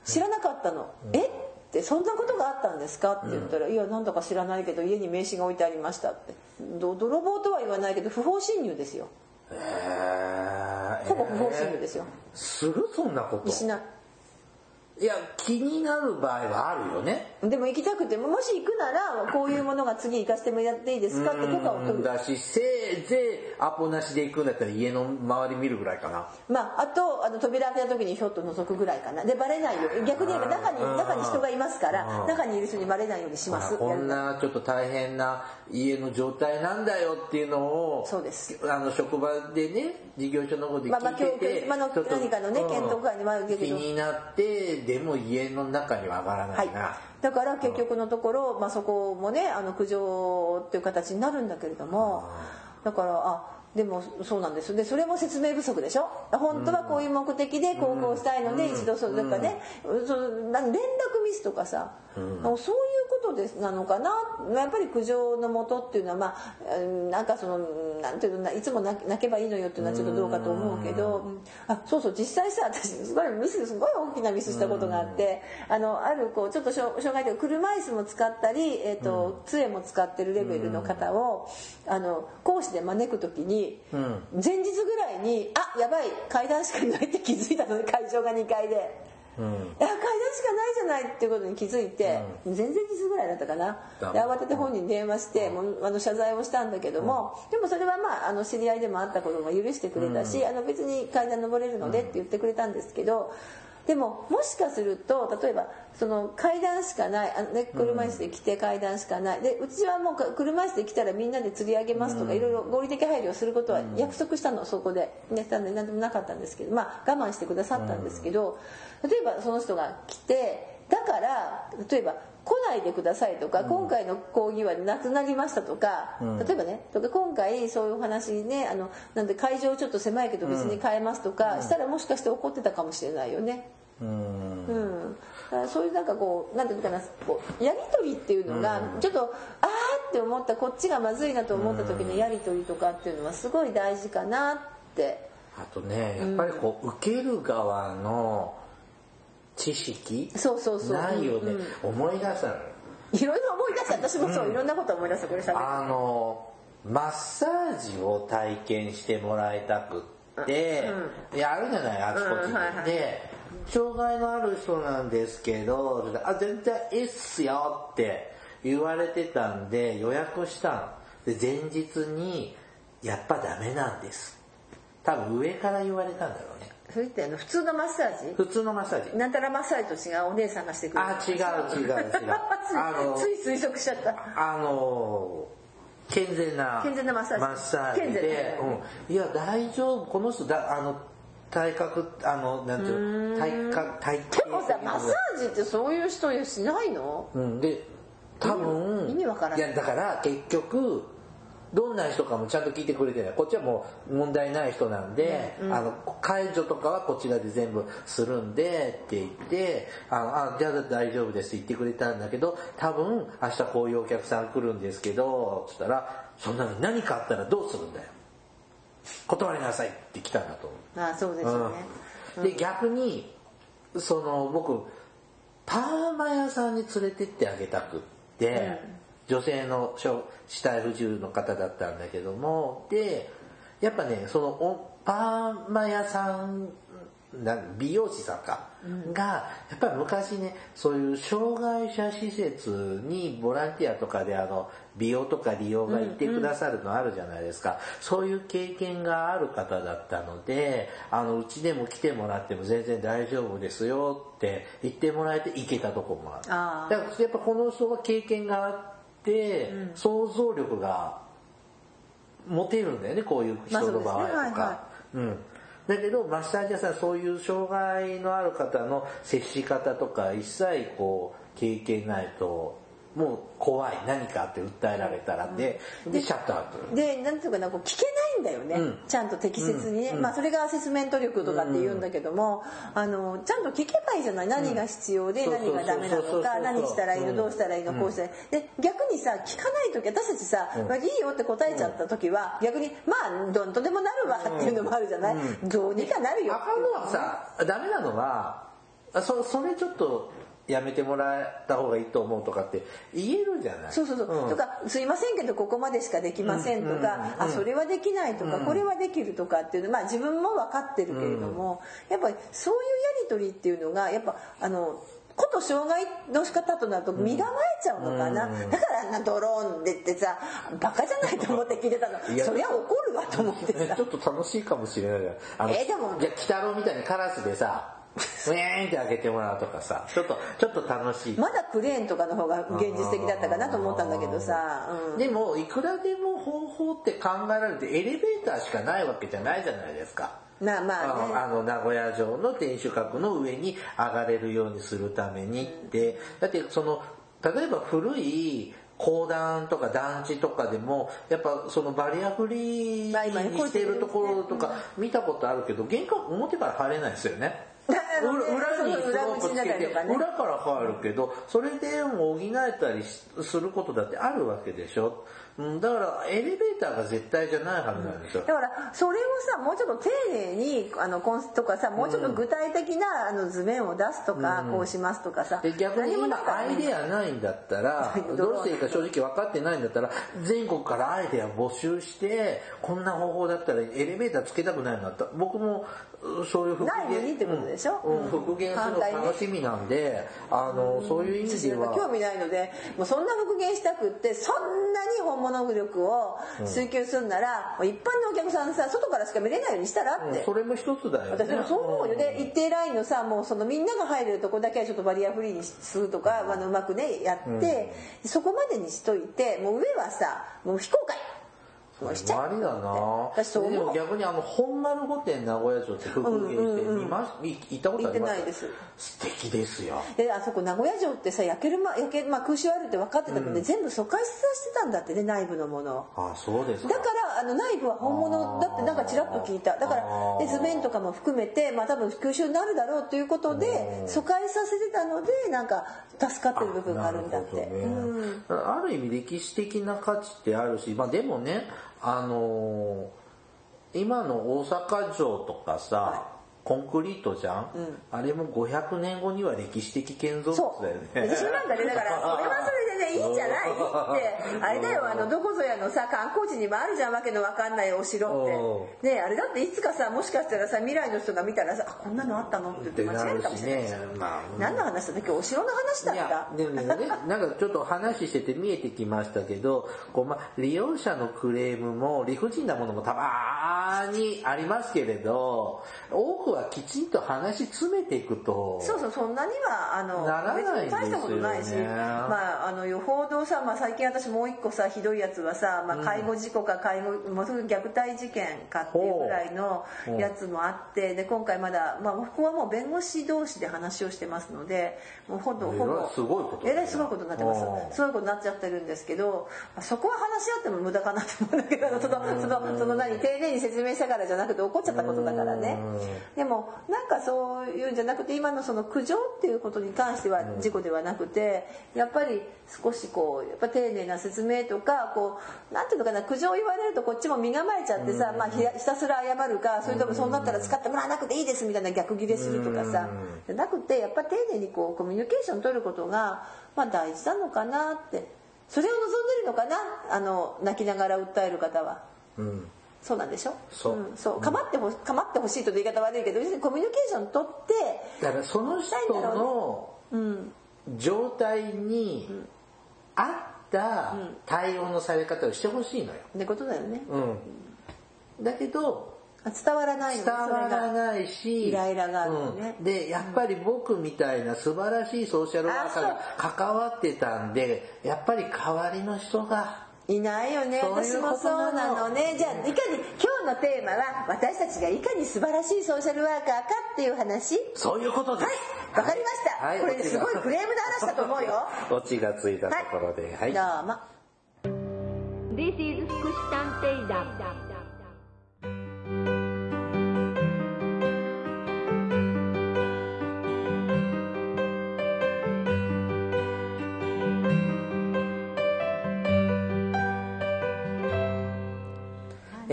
知らなかったの。え？ってそんなことがあったんですか？って言ったら「いやなんだか知らないけど家に名刺が置いてありました」って。ど泥棒とは言わないけど不法侵入ですよえー。ほぼ不法侵入ですよ。するそんなこと。しないいや気になる場合はあるよね。でも行きたくてももし行くならこういうものが次行かせてもらっていいですか？って許可を取るだしせいぜいアポなしで行くんだったら家の周り見るぐらいかな。まあ、あとあの扉開けた時にひょっと覗くぐらいかな。でバレないように逆に言えば中にうん。中に人がいますからうん。中にいる人にバレないようにします。こんなちょっと大変な家の状態なんだよっていうのをそうです。あの職場でね事業所の方でまあまあ聞いてて、教まあちょっと何かのねうん。検討会にもあるけど。気になってでも家の中には上がらなはい。いな、だから結局のところ、まあ、そこもねあの苦情っていう形になるんだけれどもだからあでもそうなんですでそれも説明不足でしょ？本当はこういう目的で航行したいので一度そうなんかねそのなん連絡ミスとかさそういうことですなのかな。やっぱり苦情のもとっていうのはまあうんなんかそのなんていうのないつも泣泣けばいいのよっていうのはちょっとどうかと思うけどうん。あそうそう実際さ私すごいミスすごい大きなミスしたことがあってあのあるこうちょっと障障害というか車椅子も使ったり、えーと杖も使ってるレベルの方をあの講師で招く時に、前日ぐらいにあやばい階段しかないって気づいたので会場が2階で。いや階段しかないじゃないっていうことに気づいて、前々日ぐらいだったかな。だで慌てて本人に電話して、もうあの謝罪をしたんだけども、でもそれはまああの知り合いでもあったことが許してくれたし、あの別に階段登れるのでって言ってくれたんですけどでももしかすると例えばその階段しかないあの、ね、車椅子で来て階段しかない。でうちはもうか車椅子で来たらみんなで釣り上げますとか、いろいろ合理的配慮をすることは約束したのそこで、ね、したんで何でもなかったんですけどまあ我慢してくださったんですけど、例えばその人が来てだから例えば来ないでくださいとか、今回の講義はなくなりましたとか、例えばねとか今回そういうお話ねあのなんで会場ちょっと狭いけど別に変えますとか、したらもしかして怒ってたかもしれないよね。うん。うん、だからそういうなんかこうなんていうのかなこうやり取りっていうのがちょっと、あーって思ったこっちがまずいなと思った時のやり取りとかっていうのはすごい大事かなって。あとねやっぱりこう受ける側の知識？そうそうそう。ないよね、うん。思い出したのいろいろ思い出した。私もそう、いろんなこと思い出した。これ喋って。あのマッサージを体験してもらいたくって、いやあるじゃない？あちこちうんはいはい。で、で障害のある人なんですけど「あ全然いいっすよ」って言われてたんで予約したの。で前日に「やっぱダメなんです」多分上から言われたんだろうねそれってあの普通のマッサージ？普通のマッサージ。なんたらマッサージと違うお姉さんがしてくれる。あ違う違う違う。あのつい推測しちゃった。あの健全な健全なマッサージ。マッサージで、うん、いや大丈夫この人だあの体格あのなんていうの体格体型でもさマッサージってそういう人しないの？うん。で多分意味わからないいやだから結局どんな人かもちゃんと聞いてくれてない。こっちはもう問題ない人なんで、あの解除とかはこちらで全部するんでって言ってあのあじゃあ大丈夫ですって言ってくれたんだけど多分明日こういうお客さん来るんですけどつったらそんなのに何かあったらどうするんだよ。断りなさいって来たんだと思う。あそうですよね、うん。で逆にその僕パーマ屋さんに連れてってあげたくって、女性の小死体不自由の方だったんだけどもでやっぱねそのおパーマ屋さんな美容師さんか、がやっぱり昔ねそういう障害者施設にボランティアとかであの美容とか利用が行ってくださるのあるじゃないですか、そういう経験がある方だったのであのうちでも来てもらっても全然大丈夫ですよって言ってもらえて行けたとこもある。だからやっぱこの人は経験があって、想像力が持てるんだよねこういう人の場合とか、まあそうですね。はいはうん、だけどマッサージ屋さんそういう障害のある方の接し方とか一切こう経験ないともう怖い何かって訴えられたらで、でシャットアウト。でなんていうかなこう聞けないんだよね、うん。ちゃんと適切に。ね、うん。まあそれがアセスメント力とかって言うんだけども、あのちゃんと聞けばいいじゃない。何が必要でうん。何がダメなのか何したらいいのうん。どうしたらいいのこうしたらいいで逆にさ聞かない時私たちさ、まあ、いいよって答えちゃった時は逆にまあどんとでもなるわっていうのもあるじゃない、どうにかなるよ。あかんのはさダメなのはあそそれちょっとやめてもらった方がいいと思うとかって言えるじゃない。そうそうそう、ん。とか「すいませんけどここまでしかできません」とか、うんあそれはできない」とか、これはできる」とかっていうのまあ自分も分かってるけれども、やっぱりそういうやり取りっていうのがやっぱあのこと障害の仕方となると身構えちゃうのかな、うん。だからあんなドローンでってさバカじゃないと思って聞いてたの。いやそりゃ怒るわと思ってさ。ちょっと楽しいかもしれないじゃん。えでもいや鬼太郎みたいにカラスでさウェーンって開けてもらうとかさちょっとちょっと楽しい。まだクレーンとかの方が現実的だったかなと思ったんだけどさ、うん。でもいくらでも方法って考えられてエレベーターしかないわけじゃないじゃないですか。まあまあね。あの名古屋城の天守閣の上に上がれるようにするためにって、だってその例えば古い公団とか団地とかでもやっぱそのバリアフリーにしてるところとか見たことあるけど玄関表から入れないですよね。裏かね。裏から入るけどそれでも補えたりすることだってあるわけでしょ。うんだからエレベーターが絶対じゃないはずなんですよ。だからそれをさもうちょっと丁寧にあのコンスとかさもうちょっと具体的なあの図面を出すとか、こうしますとかさで逆に今アイデアアないんだったらどうしていいか正直分かってないんだったら全国からアイデア募集してこんな方法だったらエレベーターつけたくないなった僕もうそういう復内部にってことでしょ？うん。うん。復元するの楽しみなんであのそういう意味では。興味ないのでもうそんな復元したくってそんなに本物力を追求するなら、もう一般のお客さんさ外からしか見れないようにしたらって、それも一つだよね。私でもそう思うよね。一定ラインのさもうそのみんなが入れるとこだけはちょっとバリアフリーにするとか、あのうまくねやって、そこまでにしといてもう上はさもう非公開しちゃありだな。でも逆にあの本丸御殿名古屋城って復元して見行ったことあります？行ってないです。素敵です。よであそこ名古屋城ってさ焼けるま焼け、まあ、空襲あるって分かってたので、全部疎開させてたんだってね内部のもの。を。あそうですか。だからあの内部は本物だってなんかちらっと聞いた。だからで図面とかも含めてまあ多分空襲になるだろうということで疎開させてたのでなんか助かってる部分があるんだって、ある意味歴史的な価値ってあるし、まあでもね、あのー今の大阪城とかさ、コンクリートじゃん、あれも500年後には歴史的建造そ物だよう。ね。私なんかね。だから それはそれでねいいんじゃない？って。あれだよあのどこぞやのさ観光地にもあるじゃんわけのわかんないお城って。ねあれだっていつかさもしかしたらさ未来の人が見たらさあこんなのあったの？って言って間違えるかもしれないじゃん、まあ何の話だっけ？お城の話だった？でもねなんかちょっと話してて見えてきましたけどこう、まあ、利用者のクレームも理不尽なものもたまにありますけれど多くはきちんと話詰めていくと。そうそうそんなにはあのならないね。大したことないし、まああのよほどさ、まあ、最近私もう一個さひどいやつはさ、まあ、介護事故か介護もうすぐ虐待事件かっていうぐらいのやつもあってで今回まだ、まあ、ここはもう弁護士同士で話をしてますのでもうほぼほぼすごいことえらいすごいことになってます。うん。すごいことになっちゃってるんですけどそこは話し合っても無駄かなと思うんだけどそのそのその何丁寧に説明したからじゃなくて怒っちゃったことだからねでもなんかそういうんじゃなくて今のその苦情っていうことに関しては事故ではなくてやっぱり少しこうやっぱ丁寧な説明とかこうなんていうのかな苦情言われるとこっちも身構えちゃってさ、まあ、ひひたすら謝るかそれともそうなったら使ってもらわなくていいですみたいな逆ギレするとかさじゃなくてやっぱ丁寧にこうコミュニケーション取ることが、まあ、大事なのかなって。それを望んでるのかなあの泣きながら訴える方は。うんそうなんでしょ？そう。んそう。構ってほ構ってほしいと言い方悪いけど要するにコミュニケーション取ってだからその人のうん。状態に合った対応のされ方をしてほしいのよ、ってことだよね。うん、だけど伝わらないの伝わらないしイライラがあるのね。うん。でやっぱり僕みたいな素晴らしいソーシャルワーカーが関わってたんでやっぱり代わりの人がいないよね。私もそうなのね。じゃあいかに今日のテーマは私たちがいかに素晴らしいソーシャルワーカーかっていう話？そういうことです。はい。わかりました、はい。これすごいクレームの話だと思うよ。オチがついたところで。はい、どうも。This is 福祉探偵団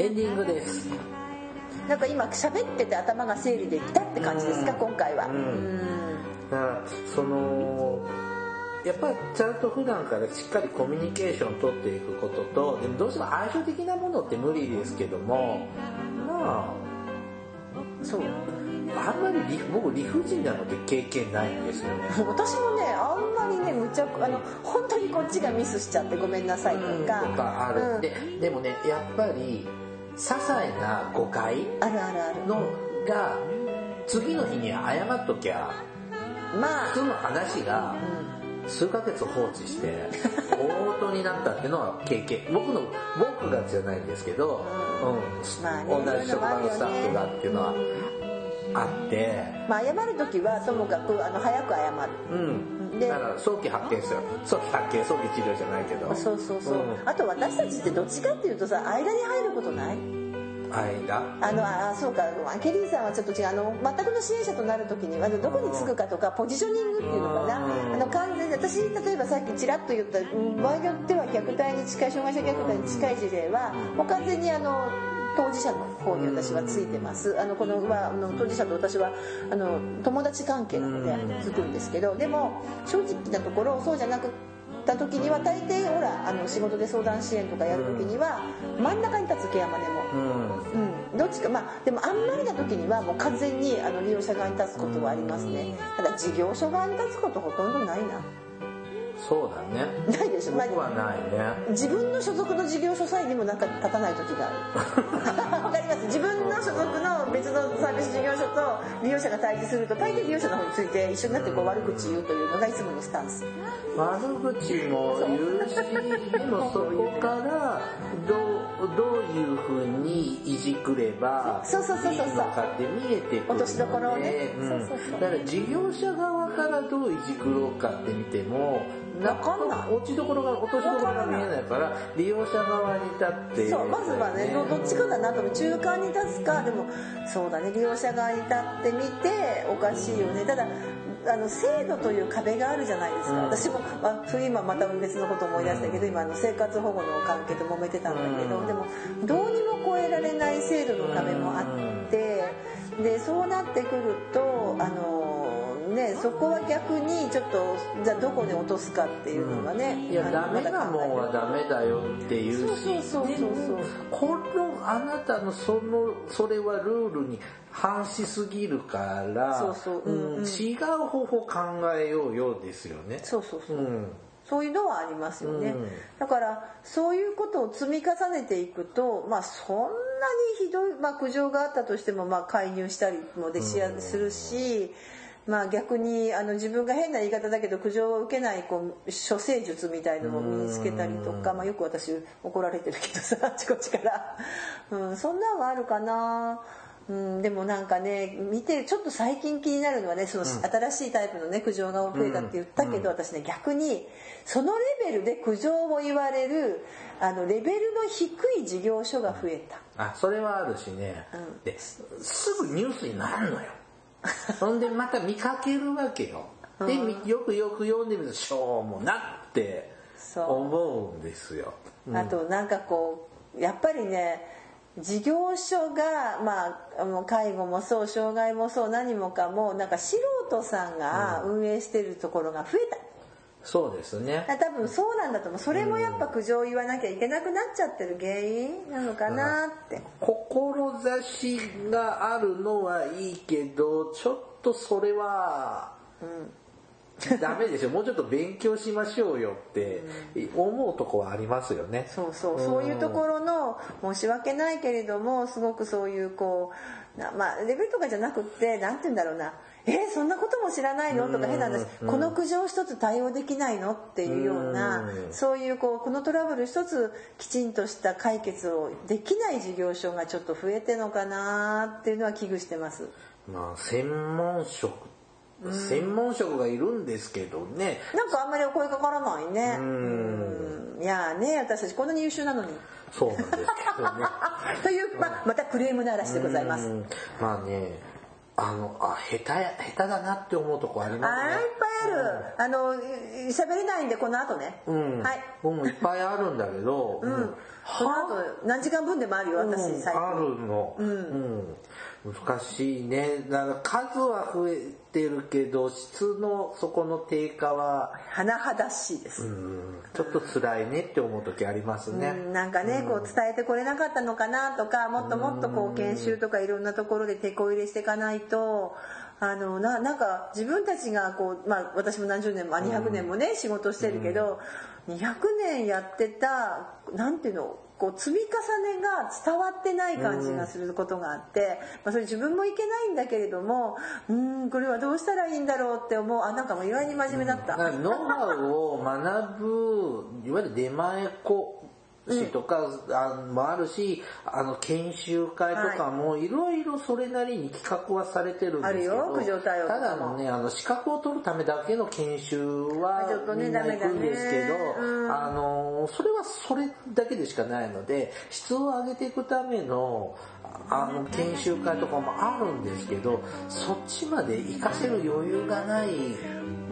エンディングです。なんか今喋ってて頭が整理できたって感じですか、うん。今回は。ううん。ん。だからそのやっぱりちゃんと普段からしっかりコミュニケーションを取っていくこととでもどうしても相性的なものって無理ですけどもまそう。ああんまり理僕理不尽なのって経験ないんですよね。私もねあんまりねむちゃくあの本当にこっちがミスしちゃってごめんなさいとか、とかある、うん。ででもねやっぱり些細な誤解あるあるある。のが次の日に謝っときゃまあ。普通の話が数ヶ月放置して 大事になったっていうのは経験。僕の僕がじゃないんですけど、うん。まあね同じ職場のスタッフがっていうのはあって、まあ謝る時はともかくあの早く謝るうん、でだから早期発見ですよ早期発見早期治療じゃないけど。そうそうそう、うん。あと私たちってどっちかっていうとさ間に入ることない？間？あのあそうか。ケリーさんはちょっと違う。あの全くの支援者となる時にあのどこにつくかとかポジショニングっていうのかな。うん。あの完全に私例えばさっきちらっと言ったうん場合によっては虐待に近い障害者虐待に近い事例はもう完全にあの当事者の方に私はついてます。あのこの,、まあ、あの当事者と私はあの友達関係なのでつくんですけどでも正直なところそうじゃなくった時には大抵ほらあの仕事で相談支援とかやる時には真ん中に立つケアマネも。うん。うん、どっちかまあでもあんまりな時にはもう完全にあの利用者側に立つことはありますね。ただ事業所側に立つことほとんどないなそうだね。ないでしょ、まあ僕はないね。自分の所属の事業所さえにもなんか立たない時がある。わかります？自分の所属の別のサービス事業所と利用者が対峙すると大抵利用者の方について一緒になってこう悪口言うというのがいつものスタンス。悪口も言うしでもそこからどうどういうふうにいじくればそうそうそうそうそう。いいのかって見えてくるので落としどころをね。うん。そうそうそう。だから事業者側からどういじくろうかって見てもわかんない。落ちどころが落としどころが見えないから利用者側に立ってそうまずはねどどっちかだなと中間に立つかでもそうだね利用者側に立ってみておかしいよね。ただあの制度という壁があるじゃないですか、うん。私も、まあ、今また別のこと思い出したけど今あの生活保護の関係で揉めてたんだけど、うん。でもどうにも超えられない制度の壁もあってでそうなってくるとあのねそこは逆にちょっとじゃあどこに落とすかっていうのがね、いやあのダメなもんはダメだよっていう。しそうそうそうそうでもこのあなたのそのそれはルールに反しすぎるからそうそううんうん違う方法考えようよですよね。そうそうそう、うん。そういうのはありますよね、うん。だからそういうことを積み重ねていくとまあそんなにひどい、まあ、苦情があったとしてもまあ介入したりもでしやするし、まあ逆にあの自分が変な言い方だけど苦情を受けないこう処世術みたいのも身につけたりとか、まあ、よく私怒られてるけどさあちこちから、うん、そんなんはあるかな。うん、でもなんかね見てちょっと最近気になるのはねその新しいタイプのね苦情が増えたって言ったけど、私ね逆にそのレベルで苦情を言われるあのレベルの低い事業所が増えた。あそれはあるしね、うん。ですぐニュースになるのよ ほんでまた見かけるわけよ。でみよくよく読んでみるとしょうもなってそう。思うんですよ。あとなんかこうやっぱりね事業所がまあ介護もそう障害もそう何もかもなんか素人さんが運営してるところが増えた。そうですね。多分そうなんだと思うそれもやっぱ苦情を言わなきゃいけなくなっちゃってる原因なのかなって、志があるのはいいけどちょっとそれは、ダメでしょ。もうちょっと勉強しましょうよって思うとこはありますよね。そうそう。そういうところの申し訳ないけれどもすごくそういうこうなまあレベルとかじゃなくってなんて言うんだろうなえーそんなことも知らないの？とか変な話。この苦情一つ対応できないの？っていうようなうん。そういうこうこのトラブル一つきちんとした解決をできない事業所がちょっと増えてるのかなっていうのは危惧してます。まあ専門職専門職がいるんですけどね。なんかあんまりお声かからないね。ん。うん。いやーね私たちこんなに優秀なのに。そうなんですけどね。という、まあ、またクレームの嵐でございます。うん。まあねあのあ下手や下手だなって思うとこありますね。あーいっぱいある、あの喋れないんでこの後ね、うん、はい。僕もいっぱいあるんだけど、うん。この後何時間分でもあるよ私うん。最近、あるの、うん難しいね。だから数は増えてるけど質のそこの低下は、甚だしいです、うん、ちょっと辛いねって思う時ありますね、うん。なんかね、こう伝えてこれなかったのかなとかもっともっとこう研修とかいろんなところで手こ入れしていかないとあのななんか自分たちがこう、まあ、私も何十年もあ200年もね、仕事してるけど、200年やってたなんていうのこう積み重ねが伝わってない感じがすることがあって、まあ、それ自分もいけないんだけれどもうんこれはどうしたらいいんだろうって思うあなんかもう意外に真面目だった。うんノウハウを学ぶいわゆる出前子師とか、あもあるしあの研修会とかもい。ろいろそれなりに企画はされてるんですけどただのねあの資格を取るためだけの研修はちょっとねみんな行くんですけど、あのそれはそれだけでしかないので質を上げていくためのあの研修会とかもあるんですけどそっちまで活かせる余裕がない。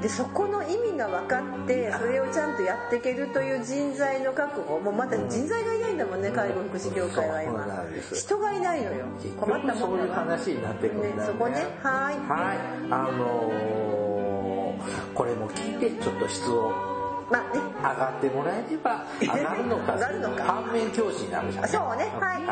でそこの意味が分かってそれをちゃんとやっていけるという人材の確保。もうまだ人材がいないんだもんね介護福祉業界は今。人がいないのよ。結困った局そういう話になってくるんだよね。ね。そこね。はい。はい。あのーこれも聞いてちょっと質をまあね。上がってもらえれば上がるのか。上がるのか。反面教師になるじゃん、あそうね。はい。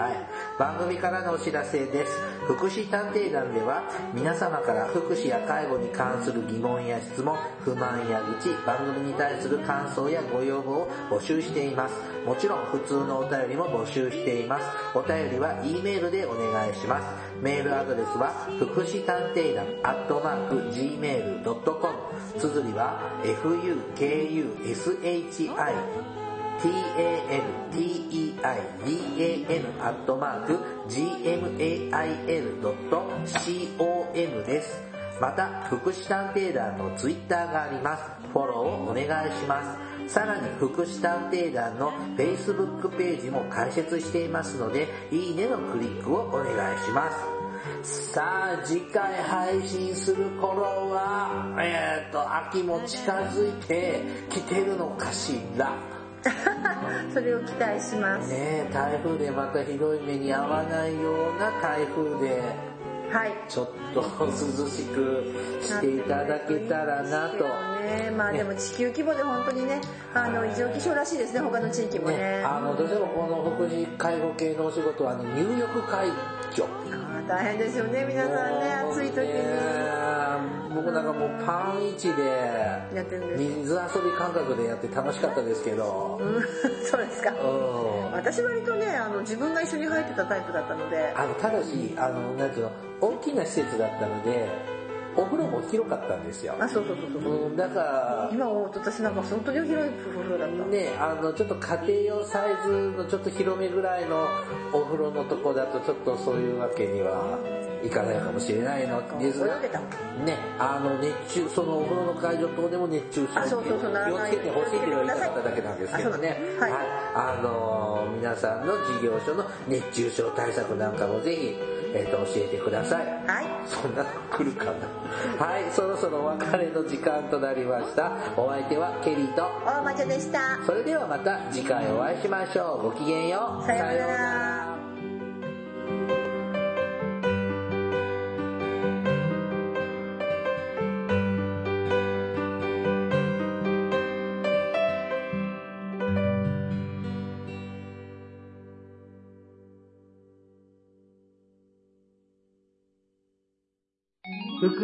番組からのお知らせです。福祉探偵団では皆様から福祉や介護に関する疑問や質問不満や愚痴番組に対する感想やご要望を募集しています。もちろん普通のお便りも募集しています。お便りは E メールでお願いします。メールアドレスは福祉探偵団アットマーク Gmail.com 綴りは fukushi t-a-n-t-e-i-d-a-n アットマーク gmail.com です。また、福祉探偵団のツイッターがあります。フォローをお願いします。さらに、福祉探偵団の Facebook ページも開設していますので、いいねのクリックをお願いします。さあ、次回配信する頃は、えっ、と、秋も近づいてきてるのかしら？それを期待します。ねえ台風でまたひどい目に遭わないような台風ではい。ちょっと涼しくしていただけたらなと。ね。まあでも地球規模で本当にねあの異常気象らしいですね他の地域もね。ね、あのどうしてもこの福祉介護系のお仕事はね入浴介助大変ですよね皆さんね暑い時に。に僕なんかもうパン市でやってるんです水遊び感覚でやって楽しかったですけど。うん。そうですか。うん。私割とねあの自分が一緒に入ってたタイプだったので。あのただしあのなんていうの大きな施設だったのでお風呂も広かったんですよ。あそうそうそうそう。うんだから今思うと私なんか本当に広い風呂だった。ねあのちょっと家庭用サイズのちょっと広めぐらいのお風呂のとこだとちょっとそういうわけにはいかないかもしれないの。ですがねあの熱中そのお風呂の会場等でも熱中症あそうそうそうなら気をつけてほしいという言い方だけなんですけどね。あそうだ。はい。あの皆さんの事業所の熱中症対策なんかもぜひ、えー、と教えてください。はい。そんなの来るかな。はいそろそろお別れの時間となりました。お相手はケリーと。大魔女でした。それではまた次回お会いしましょう。ごきげんよう。さようなら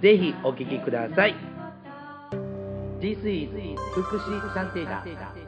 ぜひお聞きください。This is 福祉探偵団。